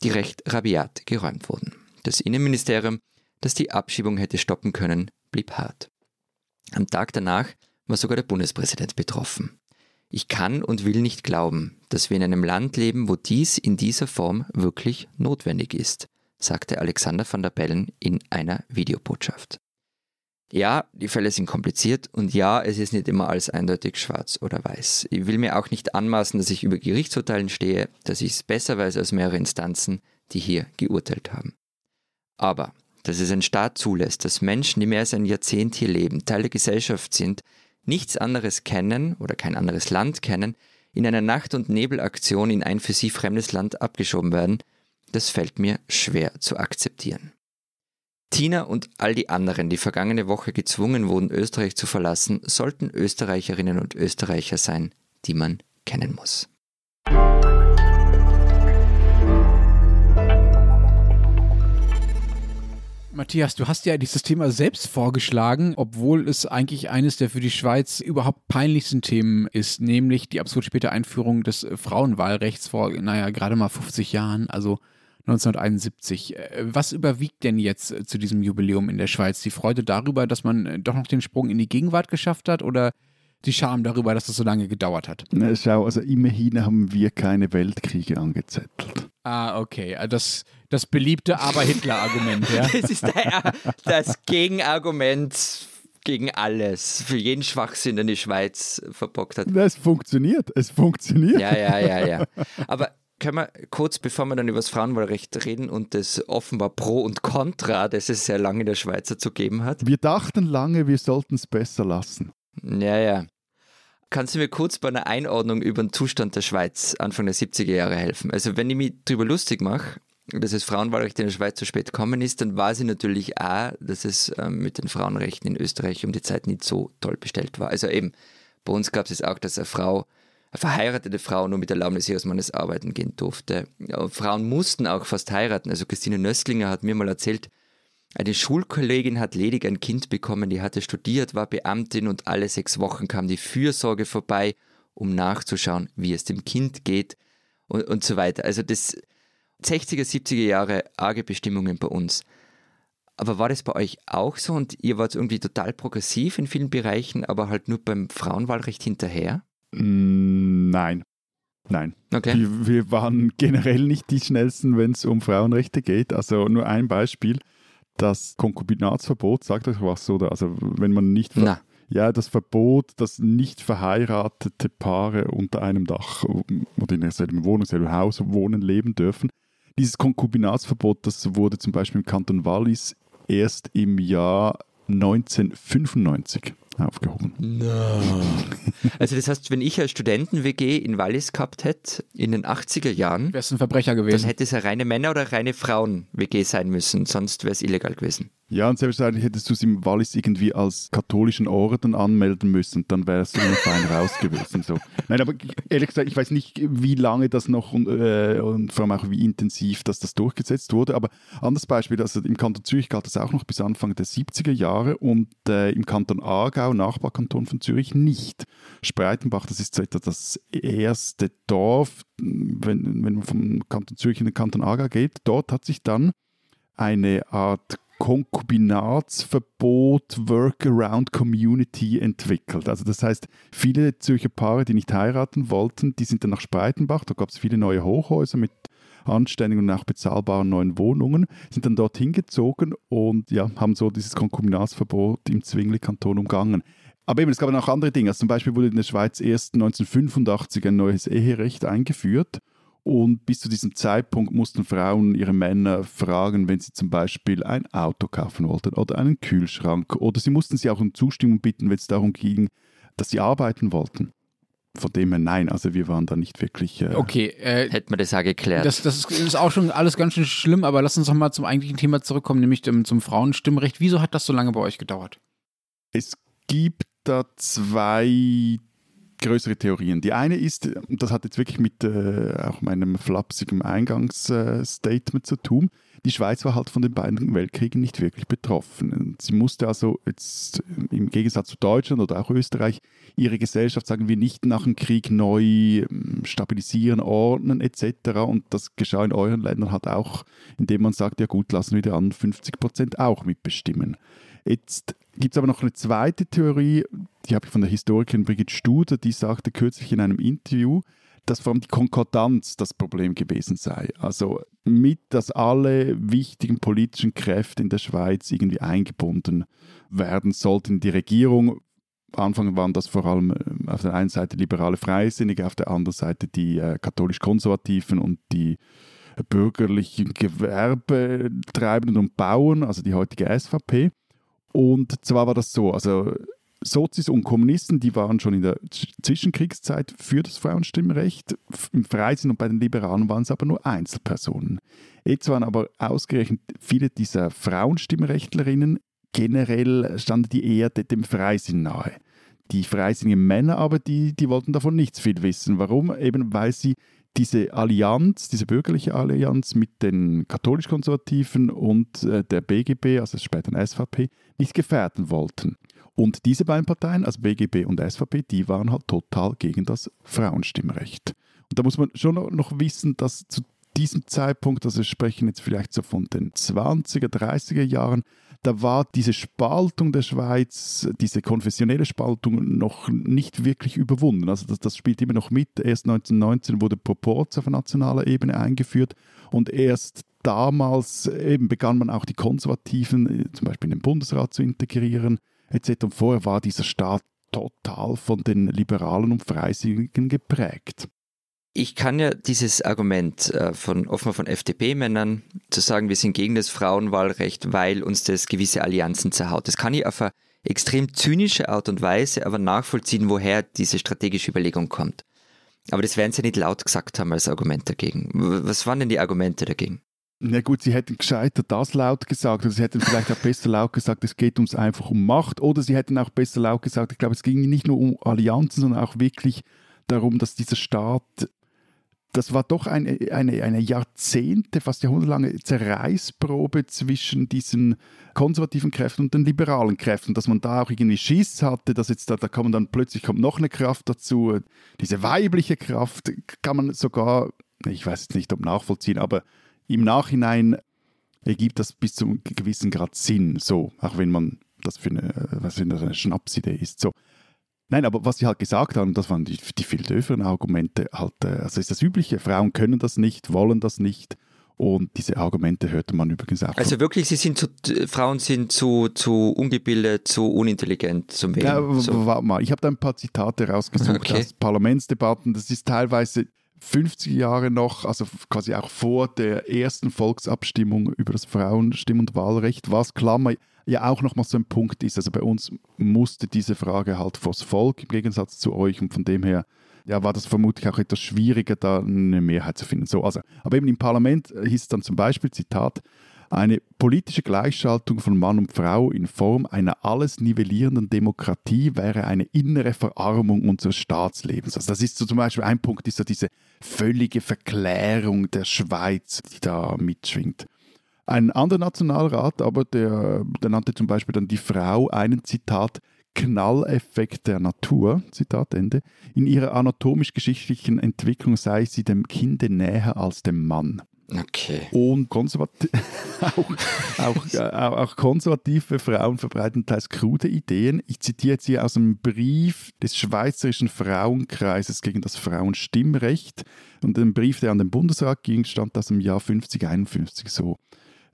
die recht rabiat geräumt wurden. Das Innenministerium, das die Abschiebung hätte stoppen können, blieb hart. Am Tag danach war sogar der Bundespräsident betroffen. Ich kann und will nicht glauben, dass wir in einem Land leben, wo dies in dieser Form wirklich notwendig ist, sagte Alexander van der Bellen in einer Videobotschaft. Ja, die Fälle sind kompliziert und ja, es ist nicht immer alles eindeutig schwarz oder weiß. Ich will mir auch nicht anmaßen, dass ich über Gerichtsurteilen stehe, dass ich es besser weiß als mehrere Instanzen, die hier geurteilt haben. Aber, dass es ein Staat zulässt, dass Menschen, die mehr als ein Jahrzehnt hier leben, Teil der Gesellschaft sind, nichts anderes kennen oder kein anderes Land kennen, in einer Nacht- und Nebelaktion in ein für sie fremdes Land abgeschoben werden, das fällt mir schwer zu akzeptieren. Tina und all die anderen, die vergangene Woche gezwungen wurden, Österreich zu verlassen, sollten Österreicherinnen und Österreicher sein, die man kennen muss. Matthias, du hast ja dieses Thema selbst vorgeschlagen, obwohl es eigentlich eines der für die Schweiz überhaupt peinlichsten Themen ist, nämlich die absolut späte Einführung des Frauenwahlrechts vor, naja, gerade mal 50 Jahren, also 1971. Was überwiegt denn jetzt zu diesem Jubiläum in der Schweiz? Die Freude darüber, dass man doch noch den Sprung in die Gegenwart geschafft hat oder die Scham darüber, dass das so lange gedauert hat? Na, schau, also immerhin haben wir keine Weltkriege angezettelt. Ah, okay. Das, das beliebte Aber-Hitler-Argument, ja. Das ist der, das Gegenargument gegen alles, für jeden Schwachsinn, den die Schweiz verbockt hat. Es funktioniert, es funktioniert. Ja, ja, ja, ja. Aber können wir kurz, bevor wir dann über das Frauenwahlrecht reden und das offenbar Pro und Contra, das es sehr lange in der Schweiz dazu gegeben hat? Wir dachten lange, wir sollten es besser lassen. Ja, ja. Kannst du mir kurz bei einer Einordnung über den Zustand der Schweiz Anfang der 70er Jahre helfen? Also, wenn ich mich darüber lustig mache, dass das Frauenwahlrecht in der Schweiz zu spät gekommen ist, dann weiß ich natürlich auch, dass es ähm, mit den Frauenrechten in Österreich um die Zeit nicht so toll bestellt war. Also eben, bei uns gab es auch, dass eine Frau, eine verheiratete Frau nur mit Erlaubnis ihres Mannes arbeiten gehen durfte. Ja, Frauen mussten auch fast heiraten. Also Christine Nöstlinger hat mir mal erzählt, eine Schulkollegin hat ledig ein Kind bekommen, die hatte studiert, war Beamtin und alle sechs Wochen kam die Fürsorge vorbei, um nachzuschauen, wie es dem Kind geht und, und so weiter. Also das 60er, 70er Jahre arge Bestimmungen bei uns. Aber war das bei euch auch so und ihr wart irgendwie total progressiv in vielen Bereichen, aber halt nur beim Frauenwahlrecht hinterher? Mm, Nein. Nein. Okay. Wir, wir waren generell nicht die schnellsten, wenn es um Frauenrechte geht. Also nur ein Beispiel. Das Konkubinatsverbot sagt euch was, oder? Also wenn man nicht Na, ja, das Verbot, dass nicht verheiratete Paare unter einem Dach oder in derselben Wohnung, selben Haus wohnen, leben dürfen. Dieses Konkubinatsverbot, das wurde zum Beispiel im Kanton Wallis erst im Jahr 1995 aufgehoben. No. Also das heißt, wenn ich als Studenten-WG in Wallis gehabt hätte, in den 80er Jahren, Wärst ein Verbrecher gewesen. dann hätte es eine reine Männer- oder reine Frauen-WG sein müssen, sonst wäre es illegal gewesen. Ja, und selbstverständlich hättest du es im Wallis irgendwie als katholischen Orden anmelden müssen, dann wärst du immer fein raus gewesen. So. Nein, aber ehrlich gesagt, ich weiß nicht, wie lange das noch und, äh, und vor allem auch wie intensiv dass das durchgesetzt wurde. Aber anderes Beispiel, also im Kanton Zürich galt das auch noch bis Anfang der 70er Jahre und äh, im Kanton Aargau, Nachbarkanton von Zürich, nicht. Spreitenbach, das ist so etwa das erste Dorf, wenn, wenn man vom Kanton Zürich in den Kanton Aargau geht. Dort hat sich dann eine Art Konkubinatsverbot Workaround Community entwickelt. Also das heißt, viele Zürcher Paare, die nicht heiraten wollten, die sind dann nach Spreitenbach, da gab es viele neue Hochhäuser mit anständigen und auch bezahlbaren neuen Wohnungen, sind dann dorthin gezogen und ja, haben so dieses Konkubinatsverbot im Zwingli-Kanton umgangen. Aber eben, es gab auch andere Dinge. Also zum Beispiel wurde in der Schweiz erst 1985 ein neues Eherecht eingeführt und bis zu diesem Zeitpunkt mussten Frauen ihre Männer fragen, wenn sie zum Beispiel ein Auto kaufen wollten oder einen Kühlschrank. Oder sie mussten sie auch um Zustimmung bitten, wenn es darum ging, dass sie arbeiten wollten. Von dem her nein, also wir waren da nicht wirklich. Äh Okay, äh, Hätten wir das auch geklärt. das, das ist- ist auch schon alles ganz schön schlimm, aber lass uns doch mal zum eigentlichen Thema zurückkommen, nämlich zum, zum Frauenstimmrecht. Wieso hat das so lange bei euch gedauert? Es gibt da zwei größere Theorien. Die eine ist, und das hat jetzt wirklich mit äh, auch meinem flapsigen Eingangsstatement zu tun, die Schweiz war halt von den beiden Weltkriegen nicht wirklich betroffen. Sie musste also jetzt im Gegensatz zu Deutschland oder auch Österreich ihre Gesellschaft, sagen wir, nicht nach dem Krieg neu ähm, stabilisieren, ordnen etc. Und das geschah in euren Ländern halt auch, indem man sagt, ja gut, lassen wir die anderen 50 Prozent auch mitbestimmen. Jetzt gibt es aber noch eine zweite Theorie, die habe ich von der Historikerin Brigitte Studer, die sagte kürzlich in einem Interview, dass vor allem die Konkordanz das Problem gewesen sei. Also mit, dass alle wichtigen politischen Kräfte in der Schweiz irgendwie eingebunden werden sollten. Die Regierung, Anfang waren das vor allem äh, auf der einen Seite liberale Freisinnige, auf der anderen Seite die äh, katholisch-konservativen und die bürgerlichen Gewerbetreibenden und Bauern, also die heutige SVP. Und zwar war das so, also Sozis und Kommunisten, die waren schon in der Zwischenkriegszeit für das Frauenstimmrecht. Im Freisinn und bei den Liberalen waren es aber nur Einzelpersonen. Jetzt waren aber ausgerechnet viele dieser Frauenstimmrechtlerinnen, generell standen die eher de- dem Freisinn nahe. Die freisinnigen Männer aber, die, die wollten davon nichts viel wissen. Warum? Eben weil sie diese Allianz, diese bürgerliche Allianz mit den katholisch-konservativen und äh, der BGB, also später SVP, nicht gefährden wollten. Und diese beiden Parteien, also BGB und SVP, die waren halt total gegen das Frauenstimmrecht. Und da muss man schon noch- wissen, dass zu diesem Zeitpunkt, also wir sprechen jetzt vielleicht so von den 20er, 30er Jahren, da war diese Spaltung der Schweiz, diese konfessionelle Spaltung noch nicht wirklich überwunden. Also das, das spielt immer noch mit. Erst 1919 wurde Proporz auf nationaler Ebene eingeführt und erst damals eben begann man auch die Konservativen, äh, zum Beispiel in den Bundesrat zu integrieren etc. Und vorher war dieser Staat total von den Liberalen und Freisinnigen geprägt. Ich kann ja dieses Argument äh, von offenbar von FDP-Männern zu sagen, wir sind gegen das Frauenwahlrecht, weil uns das gewisse Allianzen zerhaut. Das kann ich auf eine extrem zynische Art und Weise aber nachvollziehen, woher diese strategische Überlegung kommt. Aber das werden sie nicht laut gesagt haben als Argument dagegen. Was waren denn die Argumente dagegen? Na gut, sie hätten gescheiter das laut gesagt, oder sie hätten vielleicht auch besser laut gesagt, es geht uns einfach um Macht, oder sie hätten auch besser laut gesagt, ich glaube, es ging nicht nur um Allianzen, sondern auch wirklich darum, dass dieser Staat, das war doch eine, eine, eine Jahrzehnte, fast jahrhundertlange Zerreißprobe zwischen diesen konservativen Kräften und den liberalen Kräften, dass man da auch irgendwie Schiss hatte, dass jetzt da, da kommt dann plötzlich kommt noch eine Kraft dazu, diese weibliche Kraft kann man sogar, ich weiß jetzt nicht, ob nachvollziehen, aber im Nachhinein ergibt das bis zu einem gewissen Grad Sinn, so, auch wenn man das für eine, was das eine Schnapsidee ist, so. Nein, aber was sie halt gesagt haben, das waren die, die viel döferen Argumente, halt, äh, also ist das Übliche, Frauen können das nicht, wollen das nicht Und diese Argumente hörte man übrigens auch. Also wirklich, sie sind zu, Frauen sind zu, zu ungebildet, zu unintelligent zum Wählen. Ja, so. warte mal, ich habe da ein paar Zitate rausgesucht Okay. aus Parlamentsdebatten. Das ist teilweise 50 Jahre noch, also quasi auch vor der ersten Volksabstimmung über das Frauenstimm- und Wahlrecht, was Klammer ja auch nochmal so ein Punkt ist. Also bei uns musste diese Frage halt vors Volk im Gegensatz zu euch und von dem her ja, war das vermutlich auch etwas schwieriger, da eine Mehrheit zu finden. So, also, aber eben im Parlament hieß es dann zum Beispiel, Zitat, eine politische Gleichschaltung von Mann und Frau in Form einer alles nivellierenden Demokratie wäre eine innere Verarmung unseres Staatslebens. Also das ist so zum Beispiel ein Punkt, ist so diese völlige Verklärung der Schweiz, die da mitschwingt. Ein anderer Nationalrat aber, der, der nannte zum Beispiel dann die Frau einen Zitat Knalleffekt der Natur, Zitat Ende. In ihrer anatomisch-geschichtlichen Entwicklung sei sie dem Kinde näher als dem Mann. Okay. Und konservati auch, auch, äh, auch konservative Frauen verbreiten teils krude Ideen. Ich zitiere jetzt hier aus einem Brief des Schweizerischen Frauenkreises gegen das Frauenstimmrecht. Und ein Brief, der an den Bundesrat ging, stand aus dem Jahr 5051 so.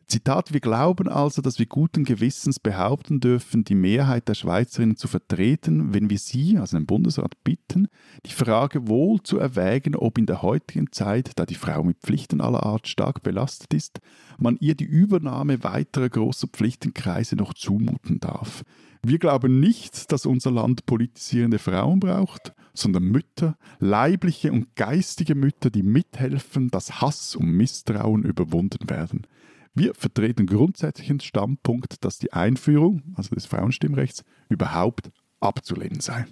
Zitat, wir glauben also, dass wir guten Gewissens behaupten dürfen, die Mehrheit der Schweizerinnen zu vertreten, wenn wir sie, also den Bundesrat, bitten, die Frage wohl zu erwägen, ob in der heutigen Zeit, da die Frau mit Pflichten aller Art stark belastet ist, man ihr die Übernahme weiterer großer Pflichtenkreise noch zumuten darf. Wir glauben nicht, dass unser Land politisierende Frauen braucht, sondern Mütter, leibliche und geistige Mütter, die mithelfen, dass Hass und Misstrauen überwunden werden. Wir vertreten grundsätzlich den Standpunkt, dass die Einführung, also des Frauenstimmrechts, überhaupt abzulehnen sei.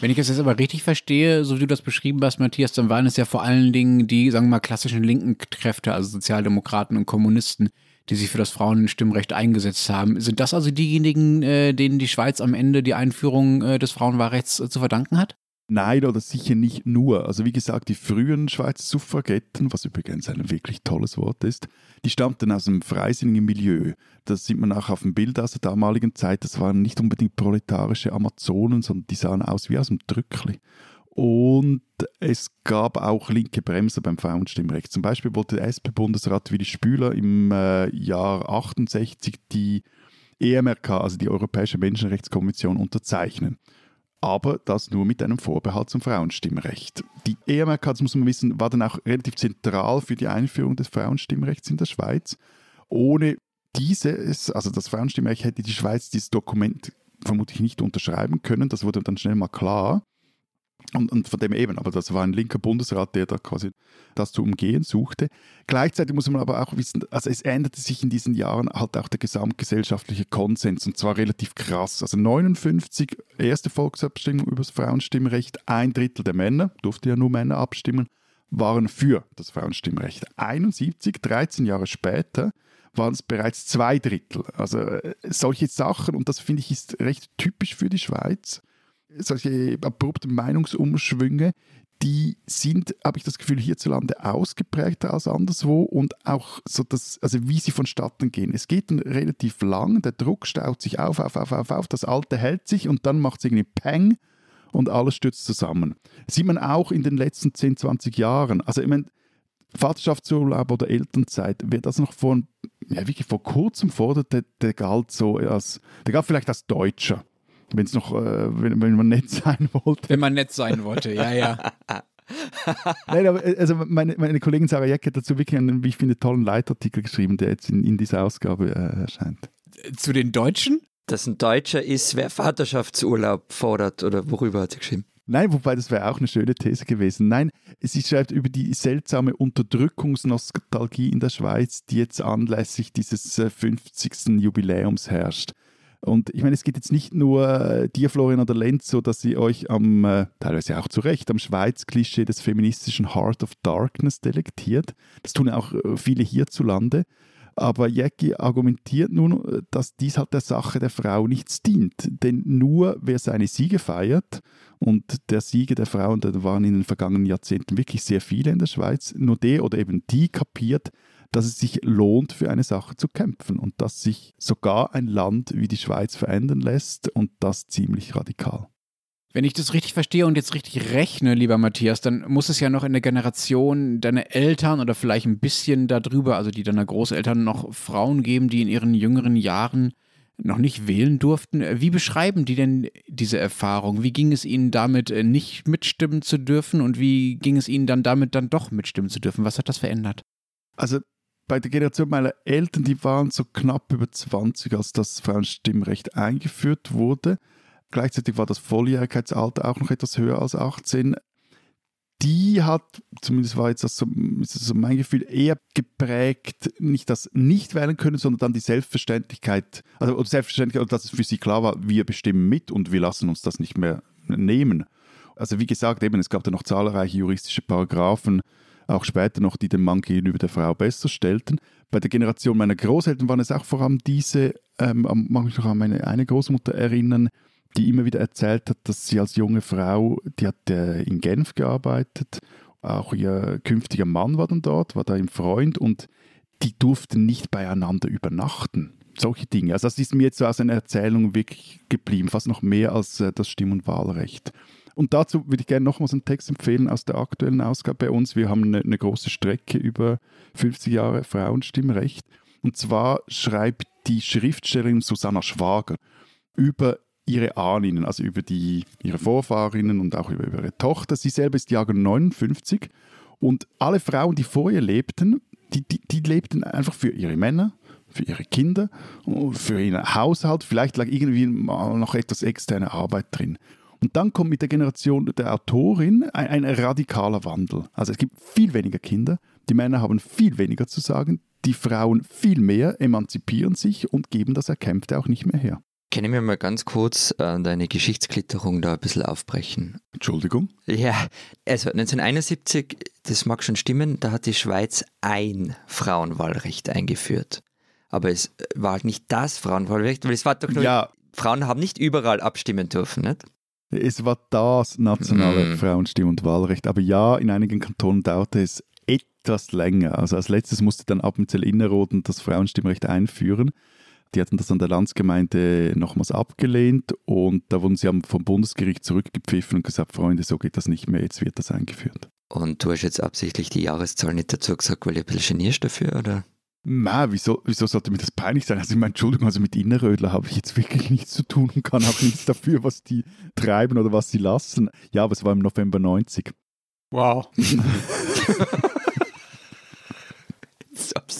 Wenn ich das jetzt aber richtig verstehe, so wie du das beschrieben hast, Matthias, dann waren es ja vor allen Dingen die, sagen wir mal, klassischen linken Kräfte, also Sozialdemokraten und Kommunisten, die sich für das Frauenstimmrecht eingesetzt haben. Sind das also diejenigen, äh, denen die Schweiz am Ende die Einführung äh, des Frauenwahlrechts äh, zu verdanken hat? Nein, oder sicher nicht nur. Also wie gesagt, die frühen Schweizer Suffragetten, was übrigens ein wirklich tolles Wort ist, die stammten aus einem freisinnigen Milieu. Das sieht man auch auf dem Bild aus der damaligen Zeit. Das waren nicht unbedingt proletarische Amazonen, sondern die sahen aus wie aus dem Drückli. Und es gab auch linke Bremser beim Frauenstimmrecht. Zum Beispiel wollte der SP-Bundesrat Willi Spüler im äh, Jahr 68 die EMRK, also die Europäische Menschenrechtskonvention, unterzeichnen aber das nur mit einem Vorbehalt zum Frauenstimmrecht. Die EMRK, das muss man wissen, war dann auch relativ zentral für die Einführung des Frauenstimmrechts in der Schweiz. Ohne dieses, also das Frauenstimmrecht, hätte die Schweiz dieses Dokument vermutlich nicht unterschreiben können. Das wurde dann schnell mal klar. Und, und, von dem eben, aber das war ein linker Bundesrat, der da quasi das zu umgehen suchte. Gleichzeitig muss man aber auch wissen, also es änderte sich in diesen Jahren halt auch der gesamtgesellschaftliche Konsens und zwar relativ krass. Also 59, erste Volksabstimmung über das Frauenstimmrecht, ein Drittel der Männer, durfte ja nur Männer abstimmen, waren für das Frauenstimmrecht. 71, 13 Jahre später, waren es bereits zwei Drittel. Also äh, solche Sachen, und das finde ich ist recht typisch für die Schweiz, solche abrupten Meinungsumschwünge, die sind, habe ich das Gefühl, hierzulande ausgeprägter als anderswo und auch so das, also wie sie vonstatten gehen. Es geht relativ lang, der Druck staut sich auf, auf, auf, auf, auf, das Alte hält sich und dann macht es irgendwie Peng und alles stürzt zusammen. sieht man auch in den letzten 10, 20 Jahren. Also ich meine, Vaterschaftsurlaub oder Elternzeit, wer das noch vor, ja, wirklich vor kurzem forderte, der galt so als, der galt vielleicht als Deutscher wenn es noch, äh, wenn, wenn man nett sein wollte. Wenn man nett sein wollte, ja, ja. Nein, aber also meine, meine Kollegin Sarah Jeck hat dazu wirklich einen, wie ich finde, tollen Leitartikel geschrieben, der jetzt in, in dieser Ausgabe äh, erscheint. Zu den Deutschen? Dass ein Deutscher ist, wer Vaterschaftsurlaub fordert oder worüber hat sie geschrieben? Nein, wobei das wäre auch eine schöne These gewesen. Nein, sie schreibt über die seltsame Unterdrückungsnostalgie in der Schweiz, die jetzt anlässlich dieses 50. Jubiläums herrscht. Und ich meine, es geht jetzt nicht nur äh, dir, Florian oder Lenz, so dass ihr euch am, äh, teilweise auch zu Recht, am Schweiz-Klischee des feministischen Heart of Darkness delektiert. Das tun auch äh, viele hierzulande. Aber Jackie argumentiert nun, dass dies halt der Sache der Frau nichts dient. Denn nur wer seine Siege feiert, und der Siege der Frauen, da waren in den vergangenen Jahrzehnten wirklich sehr viele in der Schweiz, nur der oder eben die kapiert, dass es sich lohnt, für eine Sache zu kämpfen und dass sich sogar ein Land wie die Schweiz verändern lässt und das ziemlich radikal. Wenn ich das richtig verstehe und jetzt richtig rechne, lieber Matthias, dann muss es ja noch in der Generation deiner Eltern oder vielleicht ein bisschen darüber, also die deiner Großeltern, noch Frauen geben, die in ihren jüngeren Jahren noch nicht wählen durften. Wie beschreiben die denn diese Erfahrung? Wie ging es ihnen damit, äh, nicht mitstimmen zu dürfen und wie ging es ihnen dann damit, dann doch mitstimmen zu dürfen? Was hat das verändert? Also bei der Generation meiner Eltern, die waren so knapp über 20, als das Frauenstimmrecht eingeführt wurde. Gleichzeitig war das Volljährigkeitsalter auch noch etwas höher als 18. Die hat, zumindest war jetzt das so, das so mein Gefühl, eher geprägt, nicht das nicht wählen können, sondern dann die Selbstverständlichkeit, also Selbstverständlichkeit, dass es für sie klar war, wir bestimmen mit und wir lassen uns das nicht mehr nehmen. Also wie gesagt, eben, es gab da noch zahlreiche juristische Paragraphen, auch später noch, die den Mann gegenüber der Frau besser stellten. Bei der Generation meiner Großeltern waren es auch vor allem diese, ähm, mag mich noch an meine eine Großmutter erinnern, die immer wieder erzählt hat, dass sie als junge Frau, die hat äh, in Genf gearbeitet, auch ihr künftiger Mann war dann dort, war da ein Freund und die durften nicht beieinander übernachten. Solche Dinge. Also das ist mir jetzt so aus einer Erzählung wirklich geblieben, fast noch mehr als äh, das Stimm- und Wahlrecht. Und dazu würde ich gerne nochmals einen Text empfehlen aus der aktuellen Ausgabe bei uns. Wir haben eine, eine große Strecke über 50 Jahre Frauenstimmrecht. Und zwar schreibt die Schriftstellerin Susanna Schwager über ihre Ahnen, also über die, ihre Vorfahrinnen und auch über, über ihre Tochter. Sie selber ist Jahrgang 59 und alle Frauen, die vor ihr lebten, die, die, die lebten einfach für ihre Männer, für ihre Kinder, für ihren Haushalt. Vielleicht lag irgendwie noch etwas externe Arbeit drin. Und dann kommt mit der Generation der Autorin ein, ein radikaler Wandel. Also es gibt viel weniger Kinder, die Männer haben viel weniger zu sagen, die Frauen viel mehr, emanzipieren sich und geben das Erkämpfte auch nicht mehr her. Können wir mal ganz kurz äh, deine Geschichtsklitterung da ein bisschen aufbrechen? Entschuldigung? Ja, also 1971, das mag schon stimmen, da hat die Schweiz ein Frauenwahlrecht eingeführt. Aber es war halt nicht das Frauenwahlrecht, weil es war doch nur, ja. Frauen haben nicht überall abstimmen dürfen, nicht? Es war das nationale mm. Frauenstimm- und Wahlrecht. Aber ja, in einigen Kantonen dauerte es etwas länger. Also als letztes musste dann Appenzell Innerrhoden das Frauenstimmrecht einführen. Die hatten das an der Landsgemeinde nochmals abgelehnt und da wurden sie vom Bundesgericht zurückgepfiffen und gesagt, Freunde, so geht das nicht mehr, jetzt wird das eingeführt. Und du hast jetzt absichtlich die Jahreszahl nicht dazu gesagt, weil du ein bisschen genierst dafür, oder? Na, wieso, wieso sollte mir das peinlich sein? Also ich meine, Entschuldigung, also mit Innerrödler habe ich jetzt wirklich nichts zu tun und kann auch nichts dafür, was die treiben oder was sie lassen. Ja, aber es war im November 90. Wow.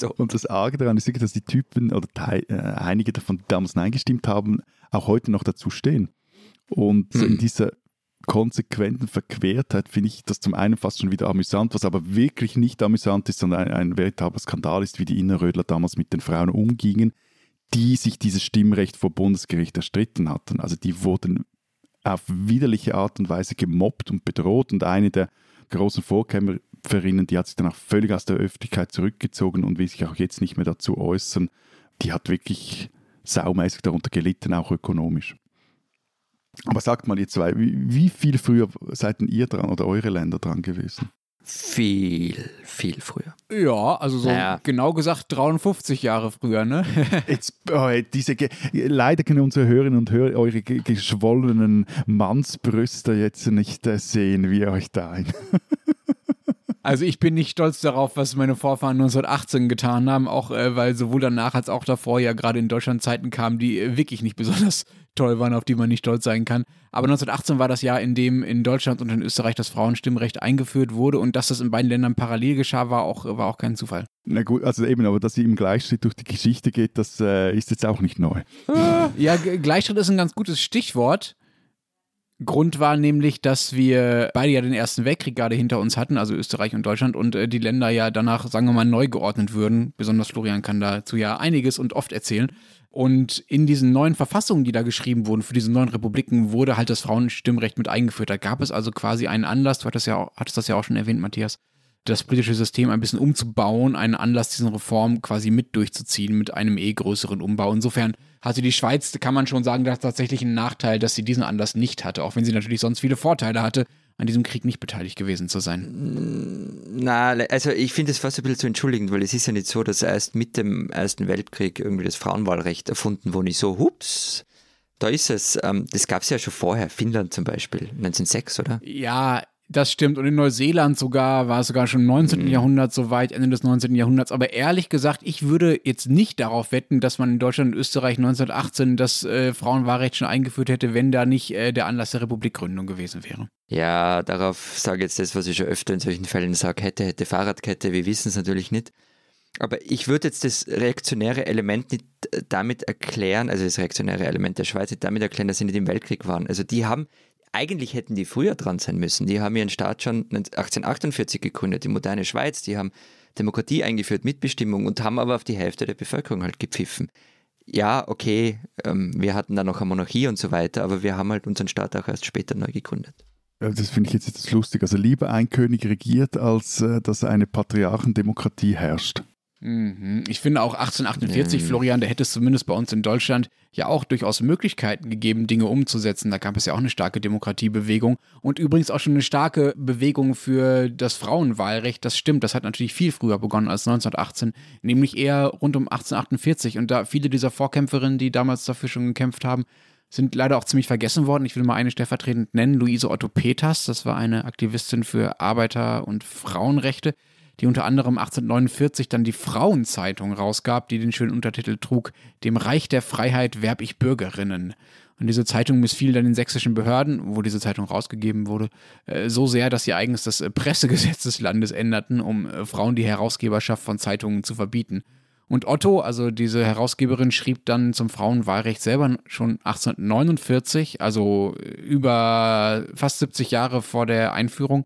so. Und das Arge daran ist wirklich, dass die Typen oder äh, einige davon, die damals Nein gestimmt haben, auch heute noch dazu stehen. Und hm. in dieser konsequenten Verquertheit finde ich das zum einen fast schon wieder amüsant, was aber wirklich nicht amüsant ist, sondern ein, ein veritabler Skandal ist, wie die Innerrödler damals mit den Frauen umgingen, die sich dieses Stimmrecht vor Bundesgericht erstritten hatten. Also die wurden auf widerliche Art und Weise gemobbt und bedroht und eine der großen Vorkämpferinnen, die hat sich dann auch völlig aus der Öffentlichkeit zurückgezogen und will sich auch jetzt nicht mehr dazu äußern. Die hat wirklich saumäßig darunter gelitten, auch ökonomisch. Aber sagt mal ihr zwei, wie, wie viel früher seid ihr dran oder eure Länder dran gewesen? Viel, viel früher. Ja, also so naja. genau gesagt 53 Jahre früher, ne? Jetzt, oh, diese, leider können unsere Hörerinnen und Hörer eure geschwollenen Mannsbrüste jetzt nicht äh, sehen, wie ihr euch da ein. Also ich bin nicht stolz darauf, was meine Vorfahren 1918 getan haben, auch äh, weil sowohl danach als auch davor ja gerade in Deutschland Zeiten kamen, die äh, wirklich nicht besonders toll waren, auf die man nicht stolz sein kann. Aber 1918 war das Jahr, in dem in Deutschland und in Österreich das Frauenstimmrecht eingeführt wurde und dass das in beiden Ländern parallel geschah, war auch, war auch kein Zufall. Na gut, also eben, aber dass sie im Gleichschritt durch die Geschichte geht, das äh, ist jetzt auch nicht neu. Ja, Gleichschritt ist ein ganz gutes Stichwort. Grund war nämlich, dass wir beide ja den Ersten Weltkrieg gerade hinter uns hatten, also Österreich und Deutschland, und äh, die Länder ja danach, sagen wir mal, neu geordnet würden. Besonders Florian kann dazu ja einiges und oft erzählen. Und in diesen neuen Verfassungen, die da geschrieben wurden, für diese neuen Republiken, wurde halt das Frauenstimmrecht mit eingeführt. Da gab es also quasi einen Anlass, du hattest, ja, hattest das ja auch schon erwähnt, Matthias, das politische System ein bisschen umzubauen, einen Anlass, diesen Reform quasi mit durchzuziehen, mit einem eh größeren Umbau. Insofern hatte die Schweiz, kann man schon sagen, dass tatsächlich einen Nachteil, dass sie diesen Anlass nicht hatte, auch wenn sie natürlich sonst viele Vorteile hatte, an diesem Krieg nicht beteiligt gewesen zu sein. Na, also ich finde es fast ein bisschen zu entschuldigend, weil es ist ja nicht so, dass erst mit dem Ersten Weltkrieg irgendwie das Frauenwahlrecht erfunden wurde, so, hups, Da ist es, ähm, das gab es ja schon vorher, Finnland zum Beispiel, 1906, oder? Ja, das stimmt. Und in Neuseeland sogar war es sogar schon im 19. Mhm. Jahrhundert soweit, Ende des 19. Jahrhunderts. Aber ehrlich gesagt, ich würde jetzt nicht darauf wetten, dass man in Deutschland und Österreich 1918 das äh, Frauenwahlrecht schon eingeführt hätte, wenn da nicht äh, der Anlass der Republikgründung gewesen wäre. Ja, darauf sage ich jetzt das, was ich schon öfter in solchen Fällen sage, hätte, hätte Fahrradkette, wir wissen es natürlich nicht. Aber ich würde jetzt das reaktionäre Element nicht äh, damit erklären, also das reaktionäre Element der Schweiz nicht damit erklären, dass sie nicht im Weltkrieg waren. Also die haben eigentlich hätten die früher dran sein müssen. Die haben ihren Staat schon 1848 gegründet, die moderne Schweiz, die haben Demokratie eingeführt, Mitbestimmung und haben aber auf die Hälfte der Bevölkerung halt gepfiffen. Ja, okay, ähm, wir hatten dann noch eine Monarchie und so weiter, aber wir haben halt unseren Staat auch erst später neu gegründet. Das finde ich jetzt, jetzt lustig. Also lieber ein König regiert, als äh, dass eine Patriarchendemokratie herrscht. Mhm. Ich finde auch 1848, mhm. Florian, da hätte es zumindest bei uns in Deutschland ja auch durchaus Möglichkeiten gegeben, Dinge umzusetzen. Da gab es ja auch eine starke Demokratiebewegung und übrigens auch schon eine starke Bewegung für das Frauenwahlrecht. Das stimmt, das hat natürlich viel früher begonnen als 1918, nämlich eher rund um 1848. Und da viele dieser Vorkämpferinnen, die damals dafür schon gekämpft haben, sind leider auch ziemlich vergessen worden. Ich will mal eine stellvertretend nennen, Luise Otto Peters. Das war eine Aktivistin für Arbeiter- und Frauenrechte die unter anderem 1849 dann die Frauenzeitung rausgab, die den schönen Untertitel trug, Dem Reich der Freiheit werb ich Bürgerinnen. Und diese Zeitung missfiel dann den sächsischen Behörden, wo diese Zeitung rausgegeben wurde, äh, so sehr, dass sie eigens das äh, Pressegesetz des Landes änderten, um äh, Frauen die Herausgeberschaft von Zeitungen zu verbieten. Und Otto, also diese Herausgeberin, schrieb dann zum Frauenwahlrecht selber schon 1849, also über fast 70 Jahre vor der Einführung,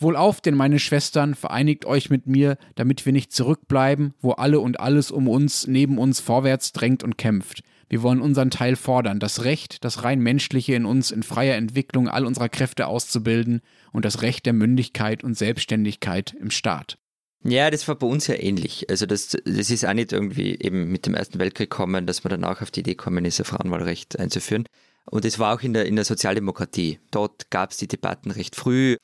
Wohlauf denn, meine Schwestern, vereinigt euch mit mir, damit wir nicht zurückbleiben, wo alle und alles um uns, neben uns vorwärts drängt und kämpft. Wir wollen unseren Teil fordern, das Recht, das rein menschliche in uns in freier Entwicklung all unserer Kräfte auszubilden und das Recht der Mündigkeit und Selbstständigkeit im Staat. Ja, das war bei uns ja ähnlich. Also das, das ist auch nicht irgendwie eben mit dem Ersten Weltkrieg kommen, dass man danach auf die Idee kommen ist, ein Frauenwahlrecht einzuführen. Und es war auch in der, in der Sozialdemokratie. Dort gab es die Debatten recht früh.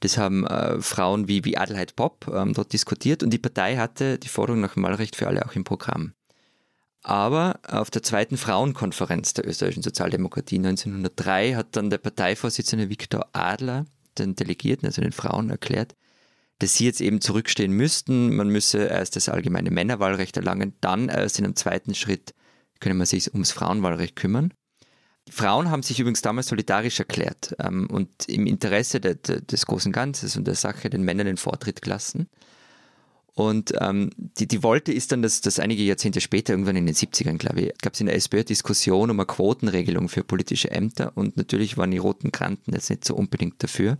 Das haben äh, Frauen wie, wie Adelheid Popp ähm, dort diskutiert und die Partei hatte die Forderung nach dem Wahlrecht für alle auch im Programm. Aber auf der zweiten Frauenkonferenz der österreichischen Sozialdemokratie 1903 hat dann der Parteivorsitzende Viktor Adler den Delegierten, also den Frauen, erklärt, dass sie jetzt eben zurückstehen müssten. Man müsse erst das allgemeine Männerwahlrecht erlangen, dann erst in einem zweiten Schritt könne man sich ums Frauenwahlrecht kümmern. Frauen haben sich übrigens damals solidarisch erklärt ähm, und im Interesse de, de, des großen Ganzes und der Sache den Männern den Vortritt gelassen. Und ähm, die, die Wolte ist dann, dass, dass einige Jahrzehnte später, irgendwann in den 70ern, glaube ich, gab es in der SPÖ Diskussion um eine Quotenregelung für politische Ämter und natürlich waren die Roten Kranten jetzt nicht so unbedingt dafür.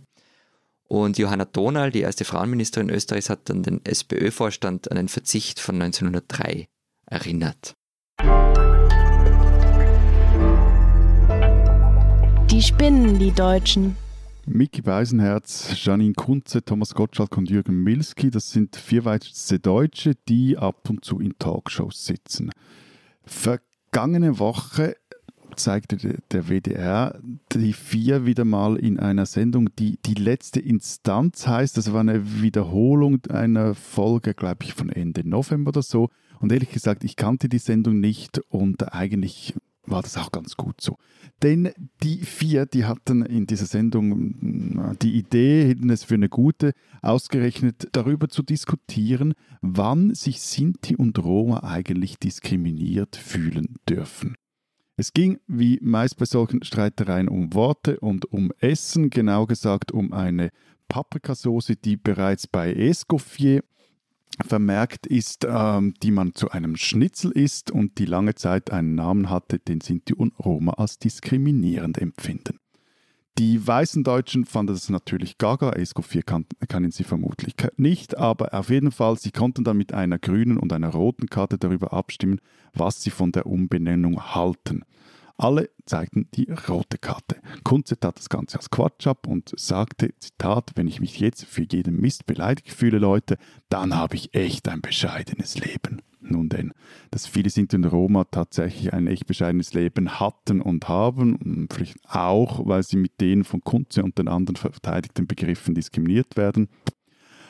Und Johanna Donal, die erste Frauenministerin Österreichs, hat dann den SPÖ-Vorstand an den Verzicht von 1903 erinnert. Die spinnen, die Deutschen. Micky Beisenherz, Janine Kunze, Thomas Gottschalk und Jürgen Milski, das sind vier weitere Deutsche, die ab und zu in Talkshows sitzen. Vergangene Woche zeigte der WDR die vier wieder mal in einer Sendung, die die letzte Instanz heißt. Das war eine Wiederholung einer Folge, glaube ich, von Ende November oder so. Und ehrlich gesagt, ich kannte die Sendung nicht und eigentlich war das auch ganz gut so. Denn die vier, die hatten in dieser Sendung die Idee, hielten es für eine gute, ausgerechnet darüber zu diskutieren, wann sich Sinti und Roma eigentlich diskriminiert fühlen dürfen. Es ging, wie meist bei solchen Streitereien, um Worte und um Essen, genau gesagt um eine Paprikasauce, die bereits bei Escoffier vermerkt ist, ähm, die man zu einem Schnitzel isst und die lange Zeit einen Namen hatte, den Sinti und Roma als diskriminierend empfinden. Die weißen Deutschen fanden das natürlich gaga, Escoffier kann, kennen sie vermutlich nicht, aber auf jeden Fall, sie konnten dann mit einer grünen und einer roten Karte darüber abstimmen, was sie von der Umbenennung halten. Alle zeigten die rote Karte. Kunze tat das Ganze als Quatsch ab und sagte, Zitat, wenn ich mich jetzt für jeden Mist beleidigt fühle, Leute, dann habe ich echt ein bescheidenes Leben. Nun denn, dass viele Sinti und Roma tatsächlich ein echt bescheidenes Leben hatten und haben, vielleicht auch, weil sie mit denen von Kunze und den anderen verteidigten Begriffen diskriminiert werden,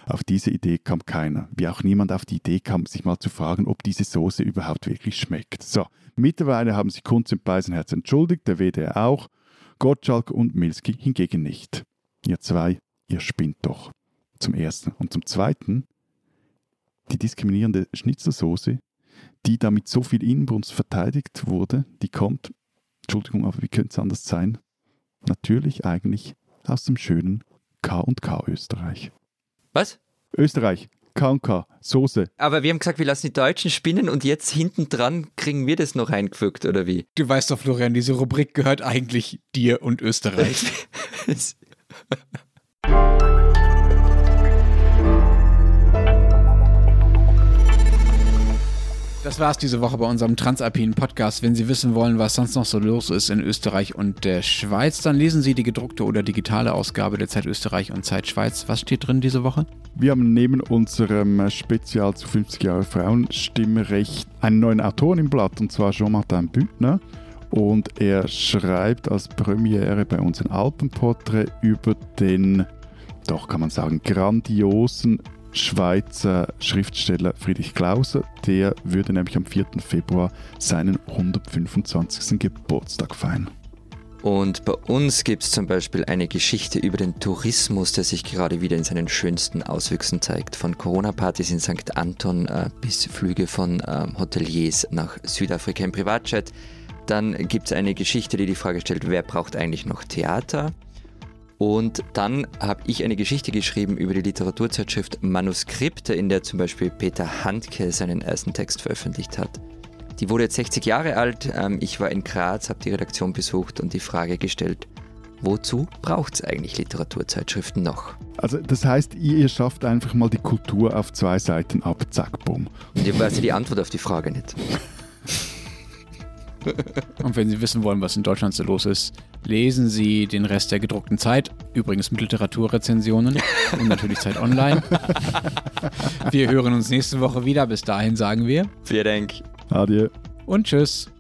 Auf diese Idee kam keiner. Wie auch niemand auf die Idee kam, sich mal zu fragen, ob diese Soße überhaupt wirklich schmeckt. So, mittlerweile haben sich Kunz und Beisenherz entschuldigt, der WDR auch, Gottschalk und Milski hingegen nicht. Ihr zwei, ihr spinnt doch. Zum Ersten. Und zum Zweiten, die diskriminierende Schnitzelsoße, die da mit so viel Inbrunst verteidigt wurde, die kommt, Entschuldigung, aber wie könnte es anders sein? Natürlich eigentlich aus dem schönen K&K Österreich. Was? Österreich, K&K, Soße. Aber wir haben gesagt, wir lassen die Deutschen spinnen und jetzt hinten dran kriegen wir das noch eingefügt, oder wie? Du weißt doch, Florian, diese Rubrik gehört eigentlich dir und Österreich. Das war's diese Woche bei unserem Transalpinen Podcast. Wenn Sie wissen wollen, was sonst noch so los ist in Österreich und der Schweiz, dann lesen Sie die gedruckte oder digitale Ausgabe der Zeit Österreich und Zeit Schweiz. Was steht drin diese Woche? Wir haben neben unserem Spezial zu 50 Jahre Frauenstimmrecht einen neuen Autoren im Blatt, und zwar Jean-Martin Büttner. Und er schreibt als Premiere bei uns ein Alpenporträt über den, doch kann man sagen, grandiosen Schweizer Schriftsteller Friedrich Klauser. Der würde nämlich am 4. Februar seinen 125. Geburtstag feiern. Und bei uns gibt es zum Beispiel eine Geschichte über den Tourismus, der sich gerade wieder in seinen schönsten Auswüchsen zeigt. Von Corona-Partys in St. Anton äh, bis Flüge von äh, Hoteliers nach Südafrika im Privatjet. Dann gibt es eine Geschichte, die die Frage stellt, wer braucht eigentlich noch Theater? Und dann habe ich eine Geschichte geschrieben über die Literaturzeitschrift Manuskripte, in der zum Beispiel Peter Handke seinen ersten Text veröffentlicht hat. Die wurde jetzt 60 Jahre alt. Ähm, ich war in Graz, habe die Redaktion besucht und die Frage gestellt, wozu braucht es eigentlich Literaturzeitschriften noch? Also das heißt, ihr schafft einfach mal die Kultur auf zwei Seiten ab, zack, bumm. Und ich weiß die Antwort auf die Frage nicht. Und wenn Sie wissen wollen, was in Deutschland so los ist, lesen Sie den Rest der gedruckten Zeit, übrigens mit Literaturrezensionen und natürlich Zeit Online. Wir hören uns nächste Woche wieder. Bis dahin sagen wir. Vielen Dank. Adieu. Und tschüss.